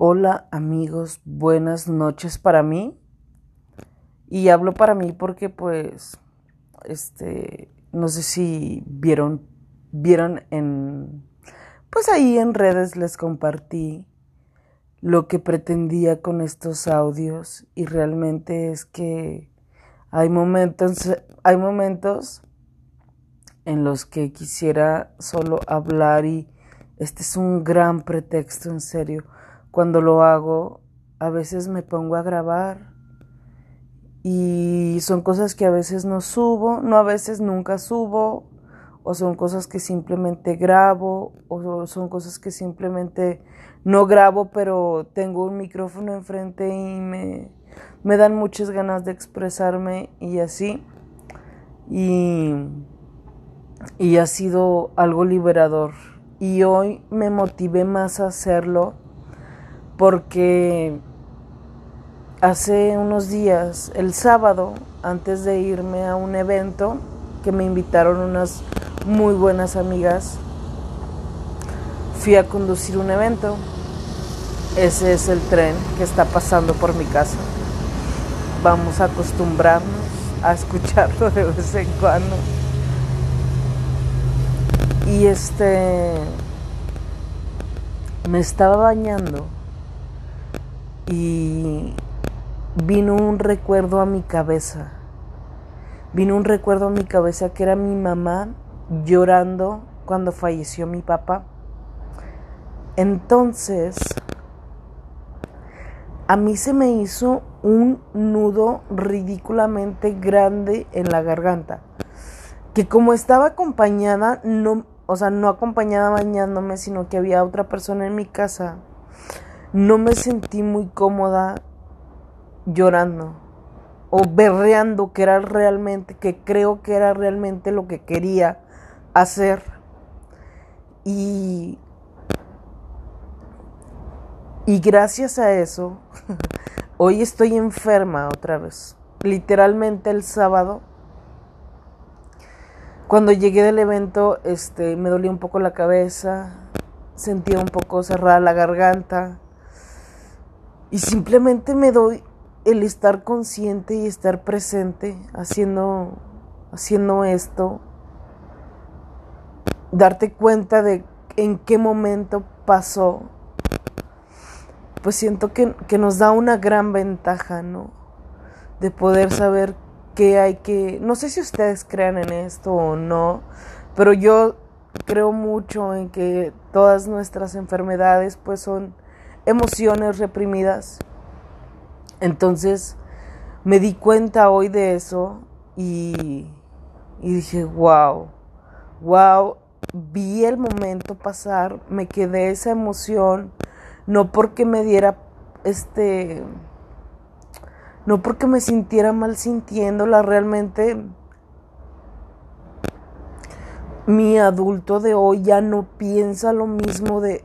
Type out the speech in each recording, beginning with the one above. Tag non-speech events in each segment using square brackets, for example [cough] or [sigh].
Hola amigos, buenas noches para mí. Y hablo para mí porque pues, este, no sé si vieron, vieron en, pues ahí en redes les compartí lo que pretendía con estos audios y realmente es que hay momentos, hay momentos en los que quisiera solo hablar y este es un gran pretexto en serio cuando lo hago, a veces me pongo a grabar y son cosas que a veces no subo, no a veces nunca subo, o son cosas que simplemente grabo, o son cosas que simplemente no grabo, pero tengo un micrófono enfrente y me, me dan muchas ganas de expresarme y así. Y, y ha sido algo liberador. Y hoy me motivé más a hacerlo porque hace unos días, el sábado, antes de irme a un evento que me invitaron unas muy buenas amigas, fui a conducir un evento. Ese es el tren que está pasando por mi casa. Vamos a acostumbrarnos a escucharlo de vez en cuando. Y este me estaba bañando y vino un recuerdo a mi cabeza. Vino un recuerdo a mi cabeza que era mi mamá llorando cuando falleció mi papá. Entonces, a mí se me hizo un nudo ridículamente grande en la garganta. Que como estaba acompañada, no, o sea, no acompañada bañándome, sino que había otra persona en mi casa no me sentí muy cómoda llorando o berreando que era realmente, que creo que era realmente lo que quería hacer. Y, y gracias a eso, [laughs] hoy estoy enferma otra vez. Literalmente el sábado, cuando llegué del evento, este, me dolía un poco la cabeza, sentía un poco cerrada la garganta y simplemente me doy el estar consciente y estar presente haciendo, haciendo esto. Darte cuenta de en qué momento pasó. Pues siento que, que nos da una gran ventaja, ¿no? De poder saber qué hay que... No sé si ustedes crean en esto o no, pero yo creo mucho en que todas nuestras enfermedades pues son emociones reprimidas. Entonces me di cuenta hoy de eso y, dije, wow, wow, vi el momento pasar, me quedé esa emoción, no porque me diera este, no porque me sintiera mal sintiéndola, realmente mi adulto de hoy ya no piensa lo mismo de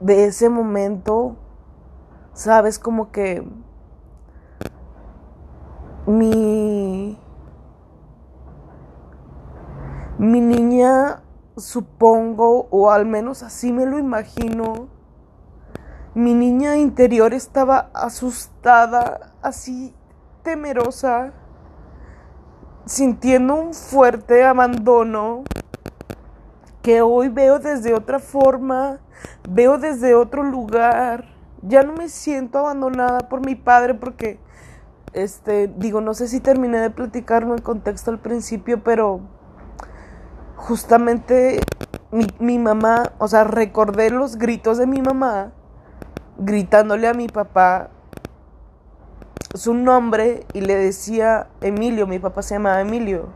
de ese momento, sabes, como que mi, mi niña, supongo, o al menos así me lo imagino, mi niña interior estaba asustada, así temerosa, sintiendo un fuerte abandono que hoy veo desde otra forma, veo desde otro lugar. Ya no me siento abandonada por mi padre porque, este, digo, no sé si terminé de platicarlo en contexto al principio, pero justamente mi, mi mamá, o sea, recordé los gritos de mi mamá gritándole a mi papá su nombre y le decía Emilio, mi papá se llamaba Emilio,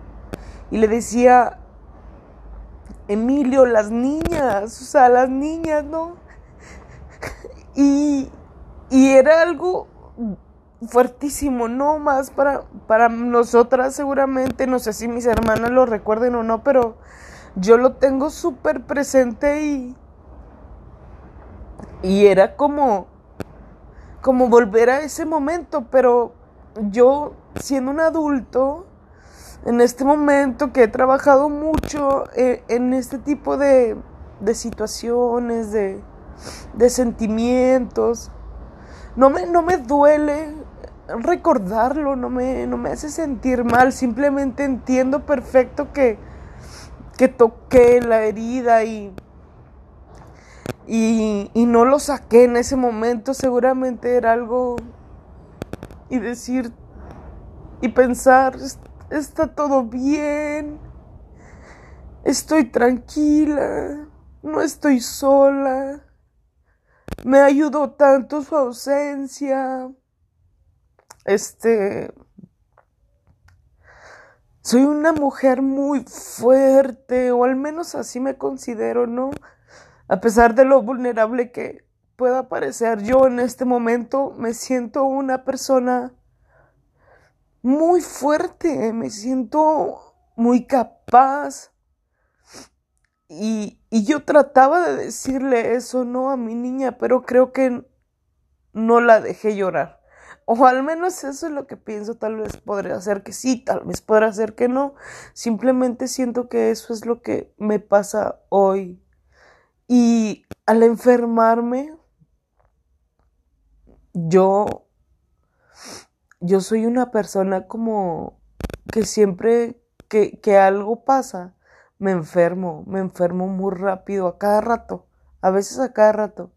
y le decía, Emilio, las niñas, o sea, las niñas, ¿no? Y, era algo fuertísimo, no más para, para nosotras seguramente, no sé si mis hermanas lo recuerden o no, pero yo lo tengo súper presente y, y era como, como volver a ese momento, pero yo siendo un adulto, en este momento que he trabajado mucho eh, en este tipo de, de situaciones, de, de sentimientos. No me, no me duele recordarlo, no me, no me hace sentir mal, simplemente entiendo perfecto que, que toqué la herida y, y, y no lo saqué en ese momento, seguramente era algo y decir y pensar, está todo bien, estoy tranquila, no estoy sola, me ayudó tanto su ausencia, este, soy una mujer muy fuerte, o al menos así me considero, ¿no? A pesar de lo vulnerable que pueda parecer yo en este momento, me siento una persona muy fuerte, me siento muy capaz. Y, y, yo trataba de decirle eso, ¿no? A mi niña, pero creo que no la dejé llorar. O al menos eso es lo que pienso, tal vez podría ser que sí, tal vez podría ser que no. Simplemente siento que eso es lo que me pasa hoy. Y al enfermarme, yo yo soy una persona como que siempre que, que algo pasa, me enfermo, me enfermo muy rápido, a cada rato, a veces a cada rato,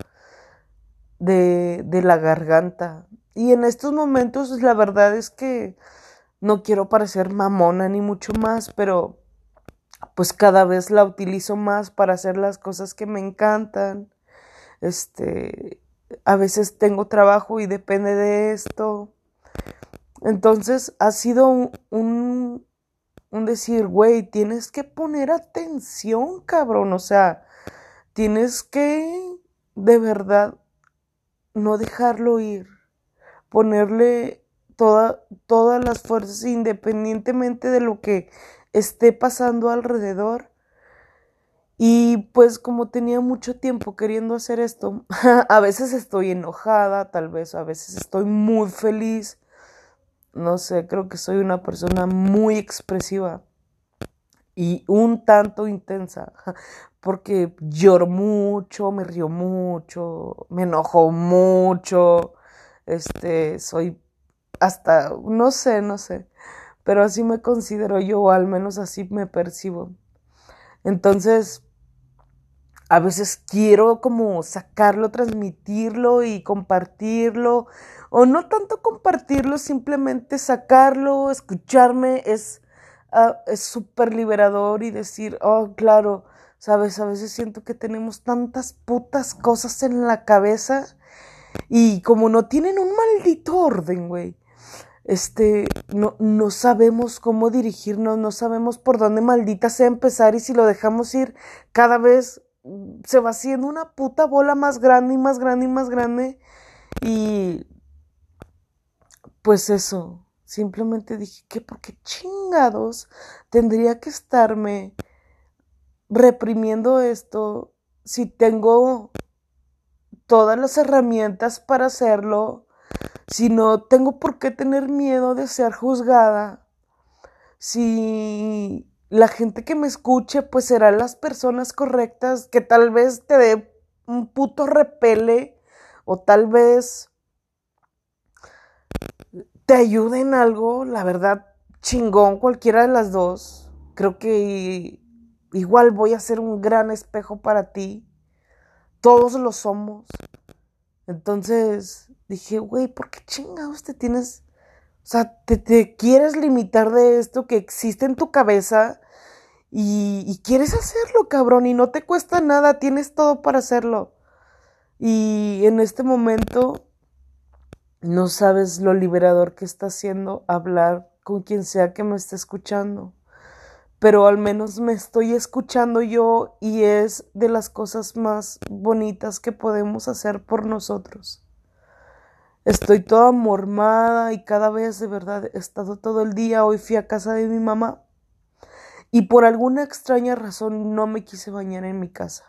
de, de la garganta. Y en estos momentos la verdad es que no quiero parecer mamona ni mucho más, pero pues cada vez la utilizo más para hacer las cosas que me encantan. Este, a veces tengo trabajo y depende de esto. Entonces ha sido un, un, decir, güey, tienes que poner atención, cabrón. O sea, tienes que de verdad no dejarlo ir. Ponerle toda, todas las fuerzas independientemente de lo que esté pasando alrededor. Y pues como tenía mucho tiempo queriendo hacer esto, [laughs] a veces estoy enojada, tal vez a veces estoy muy feliz, no sé, creo que soy una persona muy expresiva y un tanto intensa, [laughs] porque lloro mucho, me río mucho, me enojo mucho, este, soy hasta, no sé, no sé, pero así me considero yo, o al menos así me percibo. Entonces, a veces quiero como sacarlo, transmitirlo y compartirlo, o no tanto compartirlo, simplemente sacarlo, escucharme, es es súper liberador y decir, oh, claro, sabes, a veces siento que tenemos tantas putas cosas en la cabeza y como no tienen un maldito orden, güey. Este, no, no sabemos cómo dirigirnos, no sabemos por dónde maldita sea empezar y si lo dejamos ir cada vez se va haciendo una puta bola más grande y más grande y más grande. Y pues eso, simplemente dije que porque chingados tendría que estarme reprimiendo esto si tengo todas las herramientas para hacerlo, si no tengo por qué tener miedo de ser juzgada, si la gente que me escuche pues serán las personas correctas que tal vez te dé un puto repele o tal vez te ayude en algo, la verdad, chingón, cualquiera de las dos. Creo que igual voy a ser un gran espejo para ti. Todos lo somos. Entonces dije, güey, ¿por qué chingados te tienes o sea, te, quieres limitar de esto que existe en tu cabeza y, y, quieres hacerlo, cabrón, y no te cuesta nada, tienes todo para hacerlo. Y en este momento no sabes lo liberador que está haciendo hablar con quien sea que me esté escuchando. Pero al menos me estoy escuchando yo y es de las cosas más bonitas que podemos hacer por nosotros. Estoy toda mormada y cada vez de verdad he estado todo el día. Hoy fui a casa de mi mamá y por alguna extraña razón no me quise bañar en mi casa.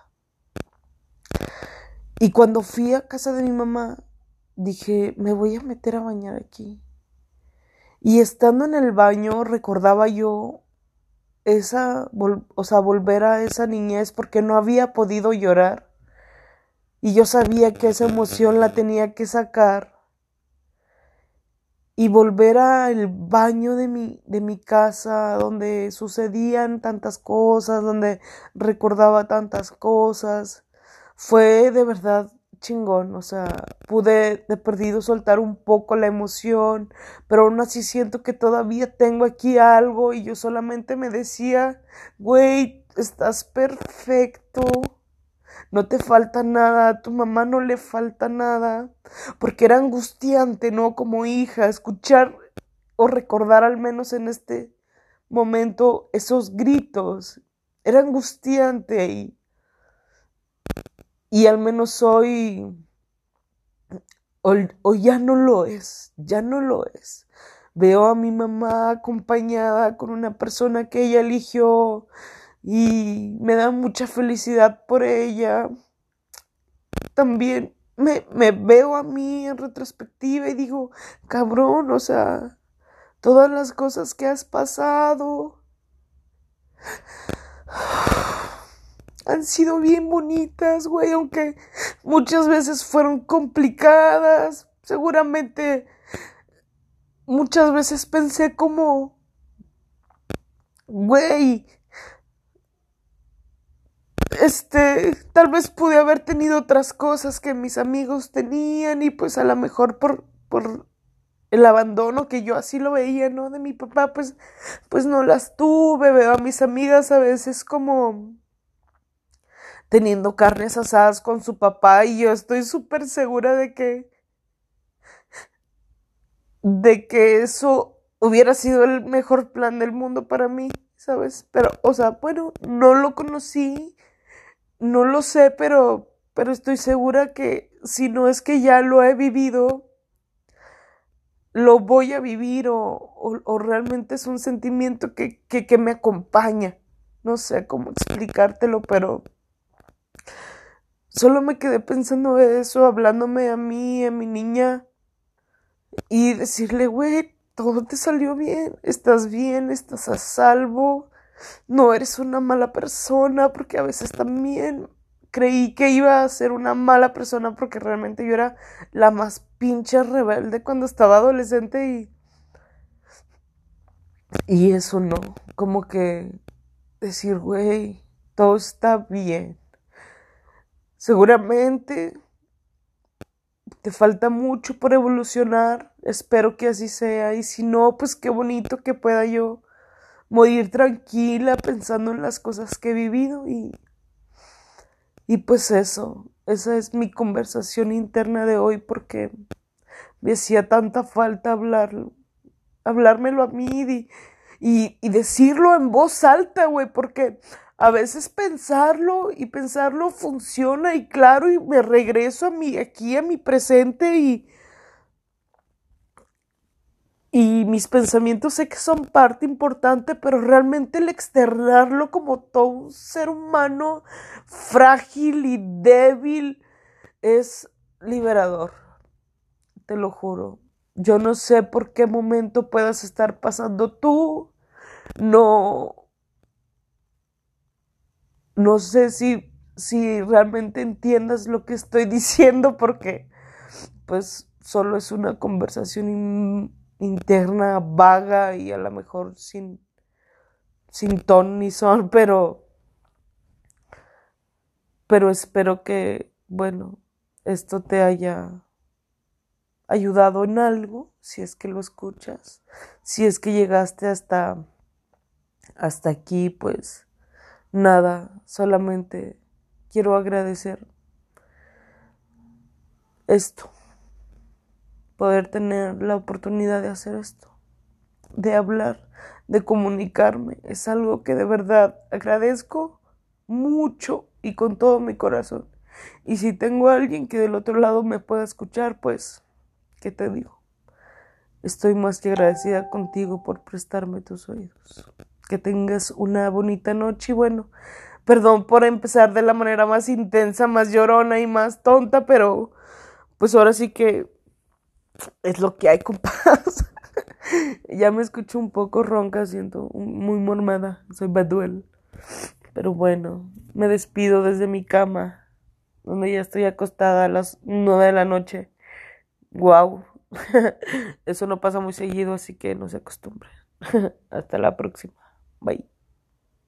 Y cuando fui a casa de mi mamá dije, me voy a meter a bañar aquí. Y estando en el baño recordaba yo esa, o sea, volver a esa niñez porque no había podido llorar Y yo sabía que esa emoción la tenía que sacar y volver al baño de mi, de mi casa, donde sucedían tantas cosas, donde recordaba tantas cosas. Fue de verdad chingón, o sea, pude de perdido soltar un poco la emoción, pero aún así siento que todavía tengo aquí algo y yo solamente me decía, güey, estás perfecto, no te falta nada, a tu mamá no le falta nada, porque era angustiante, ¿no? Como hija, escuchar o recordar al menos en este momento esos gritos, era angustiante y, y al menos hoy, ya no lo es, ya no lo es. Veo a mi mamá acompañada con una persona que ella eligió, y me da mucha felicidad por ella. También me, me, veo a mí en retrospectiva y digo, cabrón, o sea, todas las cosas que has pasado han sido bien bonitas, güey, aunque muchas veces fueron complicadas. Seguramente muchas veces pensé como, güey, este, tal vez pude haber tenido otras cosas que mis amigos tenían y pues a lo mejor por, por el abandono que yo así lo veía, ¿no? De mi papá, pues, pues no las tuve, veo a mis amigas a veces como teniendo carnes asadas con su papá y yo estoy súper segura de que, de que eso hubiera sido el mejor plan del mundo para mí, ¿sabes? Pero, o sea, bueno, no lo conocí no lo sé, pero, pero estoy segura que si no es que ya lo he vivido, lo voy a vivir o, o, realmente es un sentimiento que, que, que me acompaña. No sé cómo explicártelo, pero solo me quedé pensando eso, hablándome a mí, a mi niña, y decirle, güey, todo te salió bien, estás bien, estás a salvo, no eres una mala persona, porque a veces también creí que iba a ser una mala persona porque realmente yo era la más pinche rebelde cuando estaba adolescente y y eso no, como que decir, güey, todo está bien. Seguramente te falta mucho por evolucionar, espero que así sea y si no, pues qué bonito que pueda yo morir tranquila pensando en las cosas que he vivido y, y pues eso, esa es mi conversación interna de hoy porque me hacía tanta falta hablarlo, hablármelo a mí y, y, decirlo en voz alta, güey, porque a veces pensarlo y pensarlo funciona y claro, y me regreso a mi, aquí a mi presente y, y mis pensamientos sé que son parte importante, pero realmente el externarlo como todo un ser humano frágil y débil es liberador. Te lo juro. Yo no sé por qué momento puedas estar pasando tú. No. No sé si, si realmente entiendas lo que estoy [laughs] diciendo porque pues solo es una conversación interna vaga y a lo mejor sin, sin ton ni son, [laughs] pero, pero espero que, bueno, esto te haya ayudado en algo, si es que lo escuchas, si es que llegaste hasta, hasta aquí, pues nada, solamente quiero agradecer esto poder tener la oportunidad de hacer esto, de hablar, de comunicarme. Es algo que de verdad agradezco mucho y con todo mi corazón. Y si tengo alguien que del otro lado me pueda escuchar, pues, ¿qué te digo? Estoy más que agradecida contigo por prestarme tus oídos. Que tengas una bonita noche y bueno, perdón por empezar de la manera más intensa, más llorona y más tonta, pero pues ahora sí que es lo que hay, [laughs] compas. ya me escucho un poco ronca, siento muy mormada. Soy Baduel. Pero bueno, me despido desde mi cama. donde ya estoy acostada a las nueve de la noche. Wow. [laughs] Eso no pasa muy seguido, así que no se acostumbren. [laughs] Hasta la próxima. Bye.